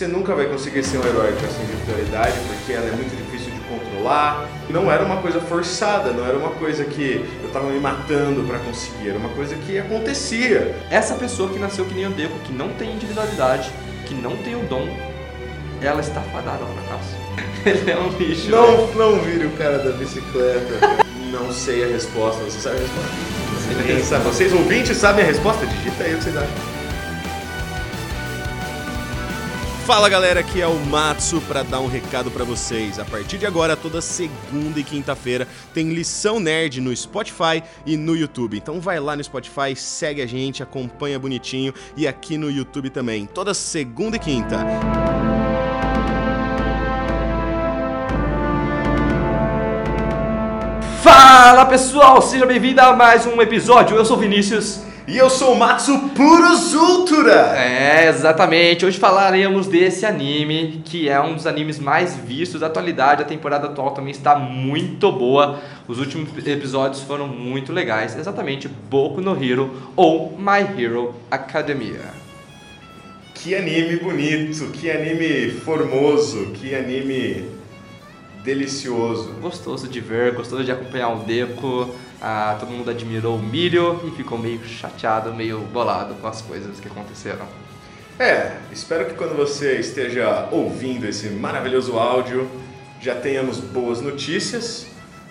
você nunca vai conseguir ser um herói com essa individualidade, porque ela é muito difícil de controlar. Não era uma coisa forçada, não era uma coisa que eu estava me matando para conseguir, era uma coisa que acontecia. Essa pessoa que nasceu que nem o Deco, que não tem individualidade, que não tem o dom, ela está fadada ao fracasso. Ele é um lixo. Não, não vire o cara da bicicleta. não sei a resposta, você sabe a resposta? Vocês ouvintes sabem a resposta? Digita aí o que vocês acham. Fala galera, aqui é o Matsu para dar um recado para vocês. A partir de agora, toda segunda e quinta-feira tem lição nerd no Spotify e no YouTube. Então vai lá no Spotify, segue a gente, acompanha bonitinho e aqui no YouTube também, toda segunda e quinta. Fala pessoal, seja bem-vindo a mais um episódio. Eu sou Vinícius. E eu sou o Matsu Puros Ultra! É, exatamente. Hoje falaremos desse anime, que é um dos animes mais vistos da atualidade. A temporada atual também está muito boa. Os últimos episódios foram muito legais. Exatamente, Boku no Hero ou My Hero Academia. Que anime bonito, que anime formoso, que anime delicioso. Gostoso de ver, gostoso de acompanhar o Deco. Ah, todo mundo admirou o Mirio e ficou meio chateado, meio bolado com as coisas que aconteceram. É, espero que quando você esteja ouvindo esse maravilhoso áudio já tenhamos boas notícias,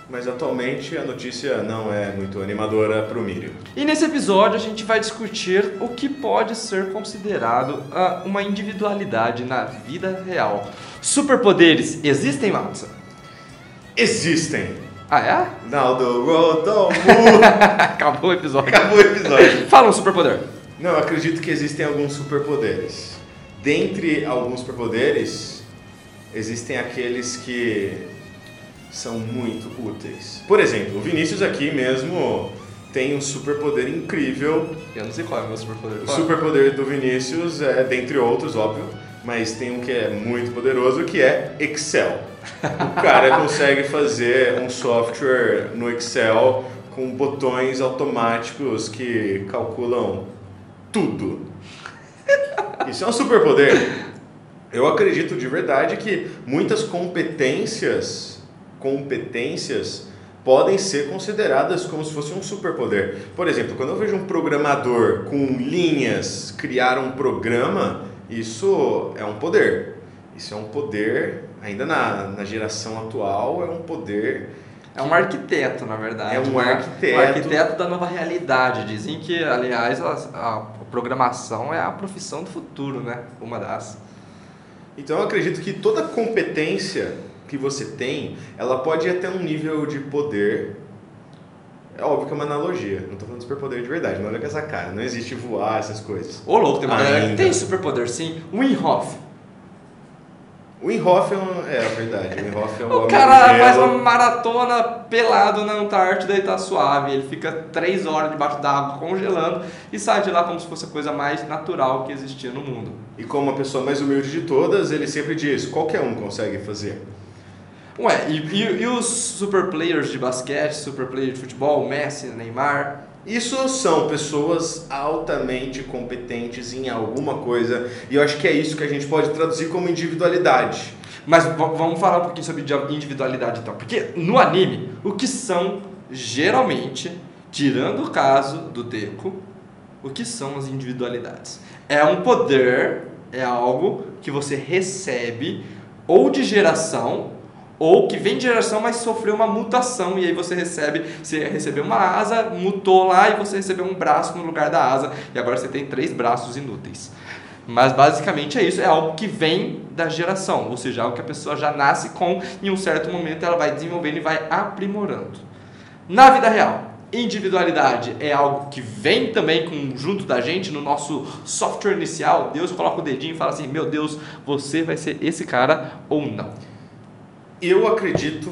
mas atualmente a notícia não é muito animadora para o Mirio. E nesse episódio a gente vai discutir o que pode ser considerado ah, uma individualidade na vida real. Superpoderes existem, Matsu? Existem. Ah, é? Now the world don't Acabou o episódio. Acabou o episódio. Fala um superpoder. Não, eu acredito que existem alguns superpoderes. Dentre alguns superpoderes, existem aqueles que são muito úteis. Por exemplo, o Vinícius aqui mesmo tem um superpoder incrível. Eu não sei qual é o meu superpoder. O superpoder do Vinícius é, dentre outros, óbvio, mas tem um que é muito poderoso, que é Excel. O cara consegue fazer um software no Excel com botões automáticos que calculam tudo. Isso é um superpoder. Eu acredito de verdade que muitas competências, competências podem ser consideradas como se fosse um superpoder. Por exemplo, quando eu vejo um programador com linhas criar um programa, isso é um poder. Isso é um poder, ainda na, na geração atual, é um poder. É um arquiteto, na verdade. É um né? arquiteto. Um arquiteto da nova realidade. Dizem que, aliás, a, a programação é a profissão do futuro, né? Uma das. Então eu acredito que toda competência que você tem, ela pode ir até um nível de poder. É óbvio que é uma analogia, não estou falando de superpoder de verdade, não olha com essa cara, não existe voar, essas coisas. Ô louco, tem uma galera que Ainda. tem superpoder sim. Winhoff. O Winhoff é, um, é a verdade, o Winhoff é um O cara faz uma maratona pelado na Antártida e tá suave. Ele fica três horas debaixo d'água congelando e sai de lá como se fosse a coisa mais natural que existia no mundo. E como a pessoa mais humilde de todas, ele sempre diz, qualquer um consegue fazer. Ué, e, e- e os super players de basquete, super players de futebol, Messi, Neymar? Isso são pessoas altamente competentes em alguma coisa, e eu acho que é isso que a gente pode traduzir como individualidade. Mas vamos falar um pouquinho sobre di- individualidade então. Porque no anime, o que são geralmente, tirando o caso do Deku, o que são as individualidades? É um poder, é algo que você recebe ou de geração ou que vem de geração, mas sofreu uma mutação e aí você recebe, você recebeu uma asa, mutou lá e você recebeu um braço no lugar da asa e agora você tem três braços inúteis. Mas basicamente é isso, é algo que vem da geração, ou seja, algo que a pessoa já nasce com e em um certo momento ela vai desenvolvendo e vai aprimorando. Na vida real, individualidade é algo que vem também com, junto da gente no nosso software inicial. Deus coloca o dedinho e fala assim: Meu Deus, você vai ser esse cara ou não. Eu acredito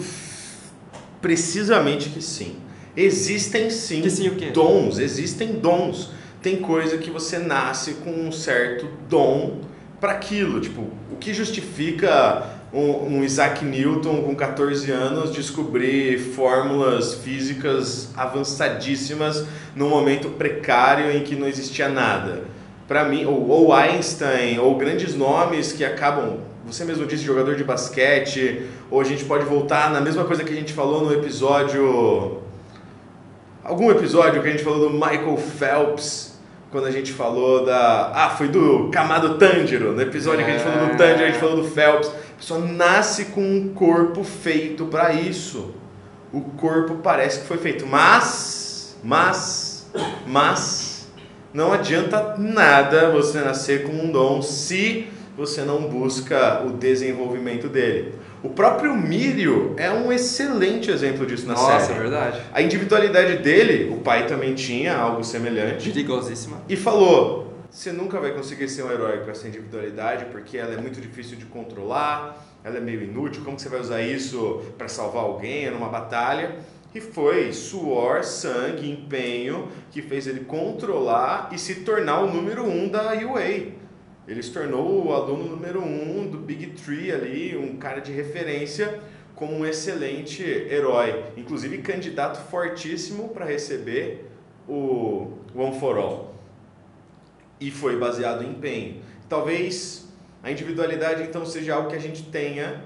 precisamente que sim. Existem sim, Que sim dons, existem dons. Tem coisa que você nasce com um certo dom para aquilo. Tipo, o que justifica um, um Isaac Newton com 14 anos descobrir fórmulas físicas avançadíssimas num momento precário em que não existia nada? Para mim, ou, ou Einstein, ou grandes nomes que acabam você mesmo disse jogador de basquete, ou a gente pode voltar na mesma coisa que a gente falou no episódio. Algum episódio que a gente falou do Michael Phelps, quando a gente falou da. Ah, foi do Kamado Tanjiro. No episódio é. que a gente falou do Tanjiro, a gente falou do Phelps. A pessoa nasce com um corpo feito para isso. O corpo parece que foi feito. Mas, mas, mas, não adianta nada você nascer com um dom se você não busca o desenvolvimento dele. O próprio Mírio é um excelente exemplo disso na Nossa, série. Nossa, é verdade. A individualidade dele, o pai também tinha algo semelhante. Perigosíssima. E falou: você nunca vai conseguir ser um herói com essa individualidade porque ela é muito difícil de controlar, ela é meio inútil. Como que você vai usar isso para salvar alguém numa batalha? E foi suor, sangue, empenho que fez ele controlar e se tornar o número um da UA. Ele se tornou o aluno número um do Big Tree ali, um cara de referência como um excelente herói, inclusive candidato fortíssimo para receber o One for All. E foi baseado em empenho. Talvez a individualidade então seja algo que a gente tenha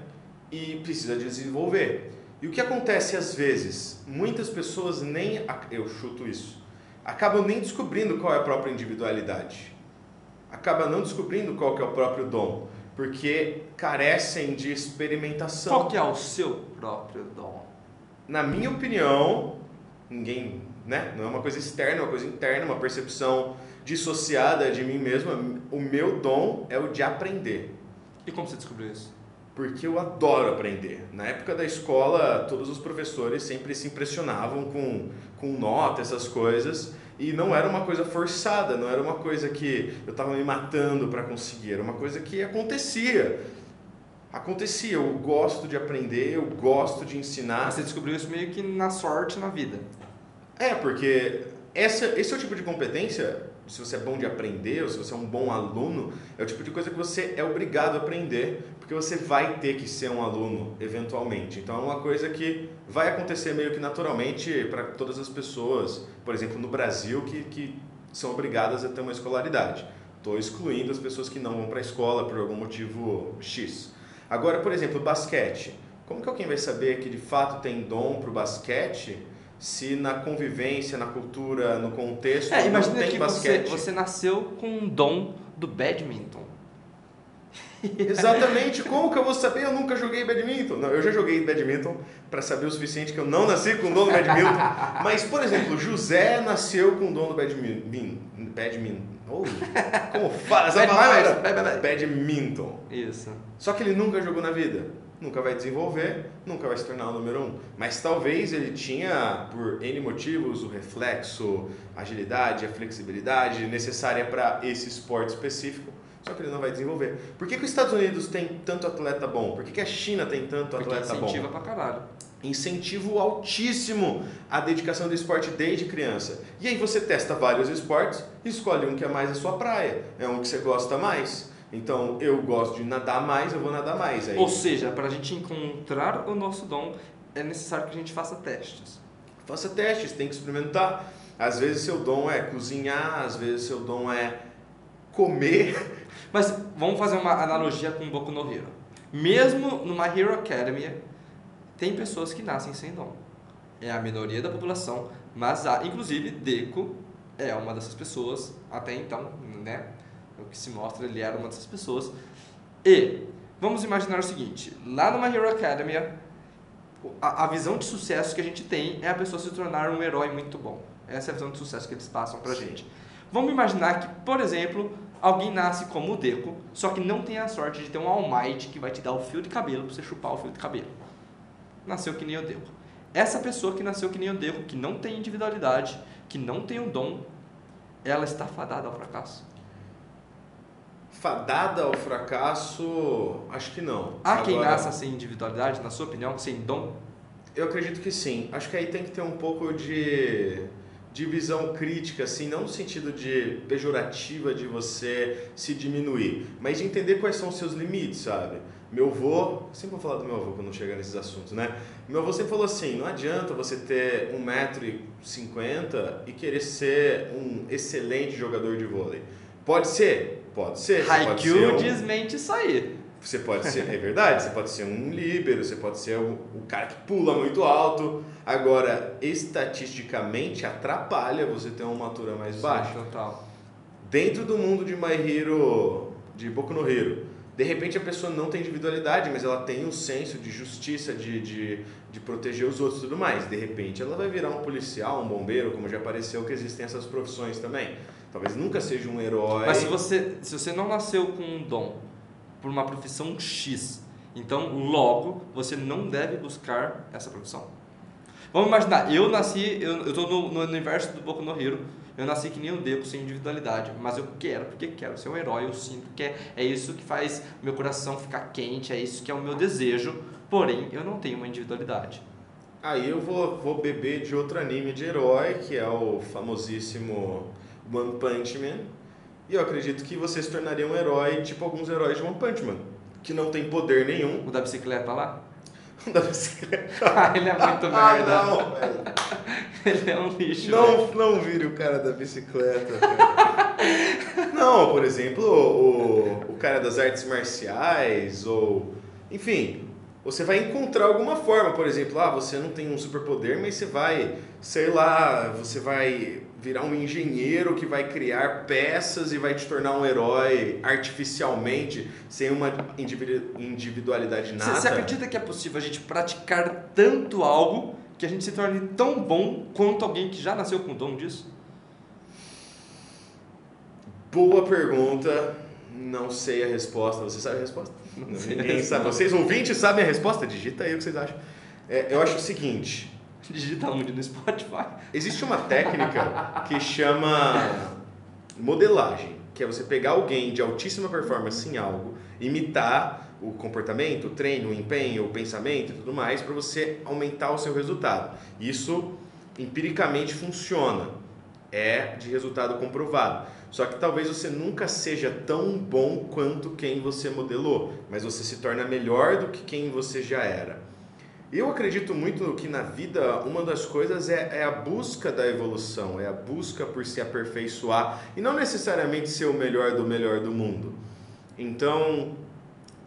e precisa desenvolver. E o que acontece às vezes? Muitas pessoas nem, eu chuto isso, acabam nem descobrindo qual é a própria individualidade acaba não descobrindo qual que é o próprio dom, porque carecem de experimentação. Qual que é o seu próprio dom? Na minha opinião, ninguém, né? Não é uma coisa externa, é uma coisa interna, uma percepção dissociada de mim mesmo. O meu dom é o de aprender. E como você descobriu isso? Porque eu adoro aprender. Na época da escola, todos os professores sempre se impressionavam com, com nota, essas coisas. E não era uma coisa forçada, não era uma coisa que eu estava me matando para conseguir, era uma coisa que acontecia. Acontecia, eu gosto de aprender, eu gosto de ensinar. Mas você descobriu isso meio que na sorte na vida. É, porque essa, esse é o tipo de competência se você é bom de aprender ou se você é um bom aluno, é o tipo de coisa que você é obrigado a aprender, porque você vai ter que ser um aluno eventualmente. Então é uma coisa que vai acontecer meio que naturalmente para todas as pessoas, por exemplo, no Brasil, que, que são obrigadas a ter uma escolaridade. Estou excluindo as pessoas que não vão para a escola por algum motivo X. Agora, por exemplo, basquete. Como que alguém vai saber que de fato tem dom para o basquete se na convivência, na cultura, no contexto é, não tem que basquete. Você, você nasceu com um dom do badminton. Exatamente, como que eu vou saber? Eu nunca joguei badminton. Não, eu já joguei badminton para saber o suficiente que eu não nasci com o dom do badminton. Mas, por exemplo, José nasceu com o dom do badminton. Badminton. Oh, como fala essa palavra? Badminton. Isso. Só que ele nunca jogou na vida nunca vai desenvolver, nunca vai se tornar o número um. Mas talvez ele tinha, por N motivos, o reflexo, a agilidade, a flexibilidade necessária para esse esporte específico, só que ele não vai desenvolver. Por que, que os Estados Unidos tem tanto atleta bom? Por que, que a China tem tanto Porque atleta bom? incentiva pra caralho. Incentivo altíssimo à dedicação do esporte desde criança. E aí você testa vários esportes, escolhe um que é mais a sua praia, é um que você gosta mais. Então, eu gosto de nadar mais, eu vou nadar mais. Aí... Ou seja, para a gente encontrar o nosso dom, é necessário que a gente faça testes. Faça testes, tem que experimentar. Às vezes seu dom é cozinhar, às vezes seu dom é comer. Mas vamos fazer uma analogia com Boku no Hero. Mesmo numa Hero Academy, tem pessoas que nascem sem dom. É a minoria da população, mas há, inclusive Deku é uma dessas pessoas até então, né? O que se mostra, ele era uma dessas pessoas. E vamos imaginar o seguinte: lá numa Hero Academy, a, a, visão de sucesso que a gente tem é a pessoa se tornar um herói muito bom. Essa é a visão de sucesso que eles passam pra Sim. gente. Vamos imaginar que, por exemplo, alguém nasce como o Deco, só que não tem a sorte de ter um All Might que vai te dar o fio de cabelo pra você chupar o fio de cabelo. Nasceu que nem o Deco. Essa pessoa que nasceu que nem o Deco, que não tem individualidade, que não tem o dom, ela está fadada ao fracasso fadada ao fracasso, acho que não. Há Agora, quem nasça sem individualidade, na sua opinião, sem dom? Eu acredito que sim. Acho que aí tem que ter um pouco de, de visão crítica, assim, não no sentido de pejorativa de você se diminuir, mas de entender quais são os seus limites, sabe? Meu avô, sempre vou falar do meu avô quando chegar nesses assuntos, né? Meu avô sempre falou assim: não adianta você ter 1,50m e querer ser um excelente jogador de vôlei Pode ser? Pode ser. Haikyuu um- desmente isso aí. Você pode ser, é verdade, você pode ser um líbero, você pode ser o, o cara que pula muito alto. Agora, estatisticamente, atrapalha você ter uma altura mais baixa. Total. Dentro do mundo de My Hero, de Boku no Hero, de repente a pessoa não tem individualidade, mas ela tem um senso de justiça, de, de, de proteger os outros e tudo mais. De repente ela vai virar um policial, um bombeiro, como já apareceu que existem essas profissões também. Talvez nunca seja um herói. Mas se você, se você não nasceu com um dom por uma profissão X, então logo você não deve buscar essa profissão. Vamos imaginar, eu nasci, eu, tô no, no universo do Boku no Hero, eu nasci que nem o Deco, sem individualidade, mas eu quero, porque quero ser um herói, eu sinto que é, é isso que faz meu coração ficar quente, é isso que é o meu desejo, porém eu não tenho uma individualidade. Aí eu vou, vou beber de outro anime de herói, que é o famosíssimo One Punch Man. E eu acredito que você se tornaria um herói, tipo alguns heróis de One Punch Man, que não tem poder nenhum. O da bicicleta lá? da bicicleta. Ah, ele é muito Ah, merda. não, velho. Ele é um lixo. velho. Não, não vire o cara da bicicleta. não, por exemplo, o, o cara das artes marciais, ou. Enfim, você vai encontrar alguma forma, por exemplo, ah, você não tem um superpoder, mas você vai, sei lá, você vai virar um engenheiro que vai criar peças e vai te tornar um herói artificialmente, sem uma individu- individualidade. Você, você acredita que é possível a gente praticar tanto algo que a gente se torne tão bom quanto alguém que já nasceu com o dom disso? Boa pergunta. Não sei a resposta. Você sabe a resposta? Ninguém sabe. Vocês ouvintes sabem a resposta? Digita aí o que vocês acham. É, eu acho o seguinte: Digita onde? No Spotify? existe uma técnica que chama modelagem, que é você pegar alguém de altíssima performance em algo, imitar o comportamento, o treino, o empenho, o pensamento e tudo mais, para você aumentar o seu resultado. Isso empiricamente funciona, é de resultado comprovado. Só que talvez você nunca seja tão bom quanto quem você modelou, mas você se torna melhor do que quem você já era. Eu acredito muito que na vida uma das coisas é, é a busca da evolução, é a busca por se aperfeiçoar e não necessariamente ser o melhor do melhor do mundo. Então,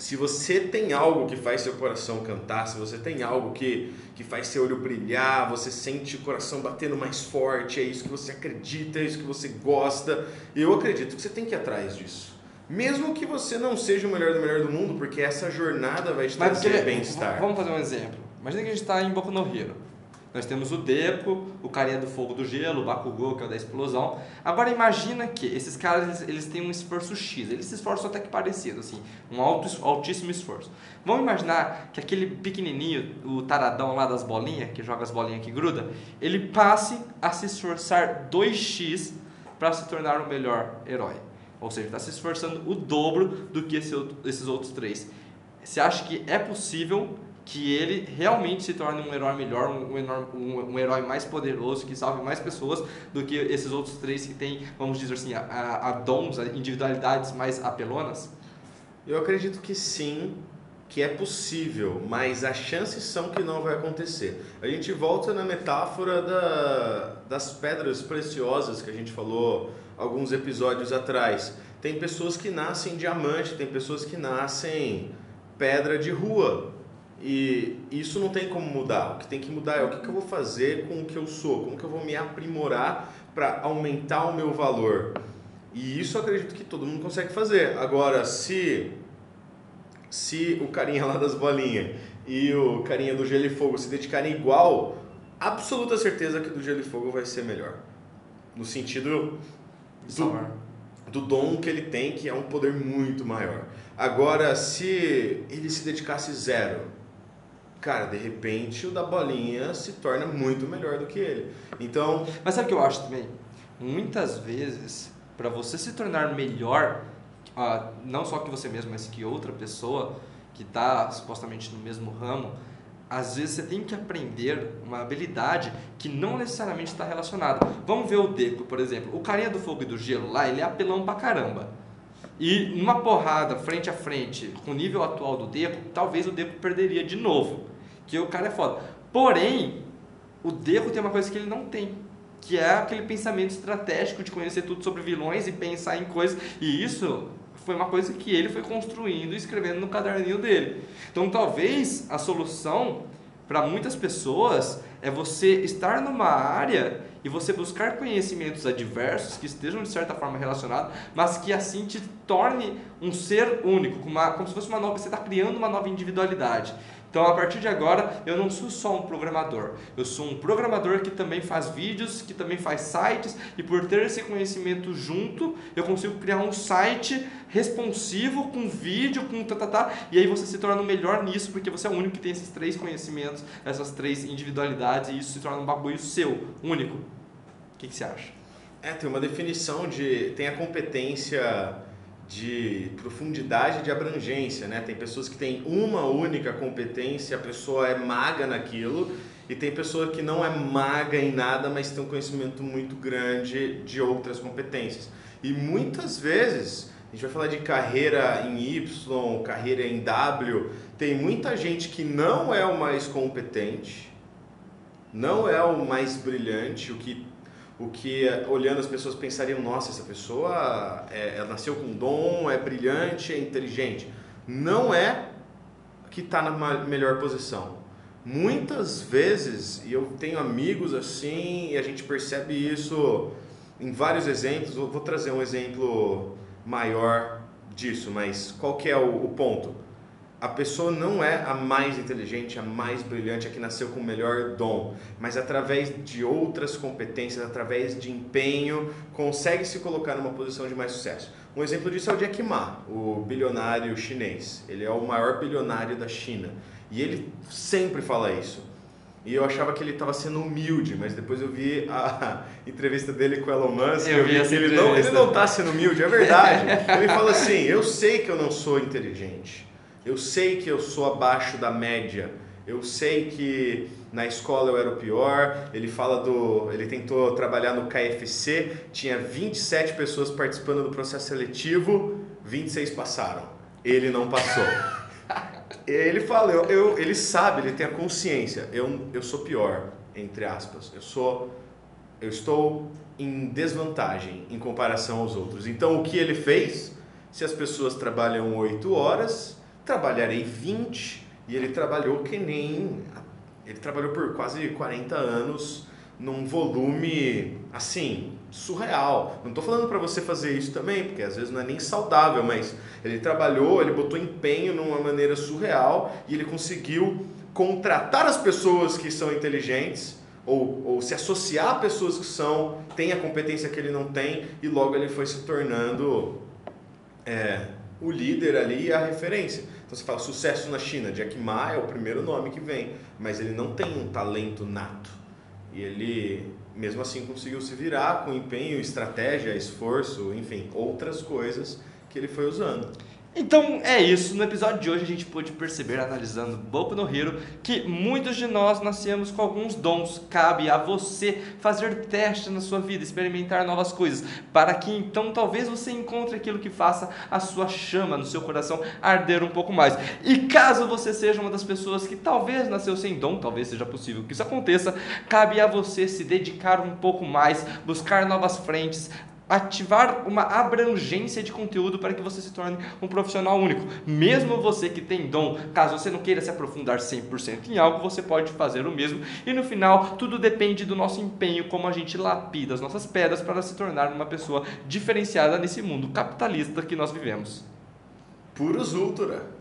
se você tem algo que faz seu coração cantar, se você tem algo que, que faz seu olho brilhar, você sente o coração batendo mais forte, é isso que você acredita, é isso que você gosta, eu acredito que você tem que ir atrás disso. Mesmo que você não seja o melhor do melhor do mundo, porque essa jornada vai te trazer bem-estar. Vamos fazer um exemplo. Imagina que a gente está em Boku no Hero. Nós temos o Deco, o carinha do fogo do gelo, o Bakugou, que é o da explosão. Agora imagina que esses caras eles, eles têm um esforço X, eles se esforçam até que parecido, assim, um alto, altíssimo esforço. Vamos imaginar que aquele pequenininho, o taradão lá das bolinhas, que joga as bolinhas que gruda, ele passe a se esforçar 2x para se tornar o melhor herói. Ou seja, está se esforçando o dobro do que esse esses outros três. Você acha que é possível que ele realmente se torne um herói melhor, um, um um herói mais poderoso, que salve mais pessoas do que esses outros três que têm, vamos dizer assim, a, a, a dons, a individualidades mais apelonas? Eu acredito que sim, que é possível, mas as chances são que não vai acontecer. A gente volta na metáfora da- das pedras preciosas que a gente falou alguns episódios atrás. Tem pessoas que nascem diamante, tem pessoas que nascem pedra de rua. E isso não tem como mudar. O que tem que mudar é o que, que eu vou fazer com o que eu sou, como que eu vou me aprimorar para aumentar o meu valor. E isso eu acredito que todo mundo consegue fazer. Agora, se se o carinha lá das bolinhas e o carinha do gelo e fogo se dedicarem igual, absoluta certeza que o do gelo e fogo vai ser melhor. No sentido do, do dom que ele tem, que é um poder muito maior. Agora, se ele se dedicasse zero, cara, de repente o da bolinha se torna muito melhor do que ele. Então, Mas sabe o que eu acho também? Muitas vezes, para você se tornar melhor, ah, não só que você mesmo, mas que outra pessoa que está supostamente no mesmo ramo, às vezes você tem que aprender uma habilidade que não necessariamente está relacionada. Vamos ver o Deco, por exemplo. O carinha do fogo e do gelo lá, ele é apelão pra caramba. E numa porrada frente a frente, com o nível atual do Deco, talvez o Deco perderia de novo. Que o cara é foda. Porém, o Deco tem uma coisa que ele não tem, que é aquele pensamento estratégico de conhecer tudo sobre vilões e pensar em coisas. E isso foi uma coisa que ele foi construindo e escrevendo no caderninho dele. Então, talvez a solução para muitas pessoas é você estar numa área e você buscar conhecimentos adversos que estejam de certa forma relacionados, mas que assim te torne um ser único, como se fosse uma nova, você está criando uma nova individualidade. Então, a partir de agora, eu não sou só um programador. Eu sou um programador que também faz vídeos, que também faz sites, e por ter esse conhecimento junto, eu consigo criar um site responsivo com vídeo, com tatatá, e aí você se torna o melhor nisso, porque você é o único que tem esses três conhecimentos, essas três individualidades, e isso se torna um bagulho seu, único. O que, que você acha? É, tem uma definição de. tem a competência de profundidade de abrangência, né? Tem pessoas que têm uma única competência, a pessoa é maga naquilo, e tem pessoa que não é maga em nada, mas tem um conhecimento muito grande de outras competências. E muitas vezes, a gente vai falar de carreira em Y, carreira em W, tem muita gente que não é o mais competente, não é o mais brilhante, o que o que olhando as pessoas pensariam, nossa, essa pessoa é, nasceu com dom, é brilhante, é inteligente. Não é que está na melhor posição. Muitas vezes, e eu tenho amigos assim, e a gente percebe isso em vários exemplos, vou trazer um exemplo maior disso, mas qual que é o, o ponto? A pessoa não é a mais inteligente, a mais brilhante, a que nasceu com o melhor dom, mas através de outras competências, através de empenho, consegue se colocar numa posição de mais sucesso. Um exemplo disso é o Jack Ma, o bilionário chinês. Ele é o maior bilionário da China e ele sempre fala isso. E eu achava que ele estava sendo humilde, mas depois eu vi a entrevista dele com o Elon Musk. Eu, eu vi que ele não, ele não está sendo humilde, é verdade. ele fala assim: Eu sei que eu não sou inteligente, eu sei que eu sou abaixo da média. Eu sei que na escola eu era o pior. Ele fala do. Ele tentou trabalhar no KFC, tinha 27 pessoas participando do processo seletivo, 26 passaram. Ele não passou. ele fala, eu, eu, ele sabe, ele tem a consciência. Eu, eu sou pior, entre aspas. Eu sou. Eu estou em desvantagem em comparação aos outros. Então o que ele fez? Se as pessoas trabalham 8 horas, trabalharei 20. E ele trabalhou que nem. Ele trabalhou por quase 40 anos num volume assim, surreal. Não estou falando para você fazer isso também, porque às vezes não é nem saudável, mas ele trabalhou, ele botou empenho numa maneira surreal e ele conseguiu contratar as pessoas que são inteligentes ou, ou se associar a pessoas que são têm a competência que ele não tem e logo ele foi se tornando é, o líder ali e a referência. Então você fala sucesso na China, Jack Ma é o primeiro nome que vem, mas ele não tem um talento nato. E ele, mesmo assim, conseguiu se virar com empenho, estratégia, esforço, enfim, outras coisas que ele foi usando. Então é isso, no episódio de hoje a gente pôde perceber, analisando Boku no Hero, que muitos de nós nascemos com alguns dons. Cabe a você fazer testes na sua vida, experimentar novas coisas, para que então talvez você encontre aquilo que faça a sua chama no seu coração arder um pouco mais. E caso você seja uma das pessoas que talvez nasceu sem dom, talvez seja possível que isso aconteça, cabe a você se dedicar um pouco mais, buscar novas frentes, ativar uma abrangência de conteúdo para que você se torne um profissional único. Mesmo você que tem dom, caso você não queira se aprofundar 100% em algo, você pode fazer o mesmo. E no final, tudo depende do nosso empenho, como a gente lapida as nossas pedras para se tornar uma pessoa diferenciada nesse mundo capitalista que nós vivemos. Puros Ultra.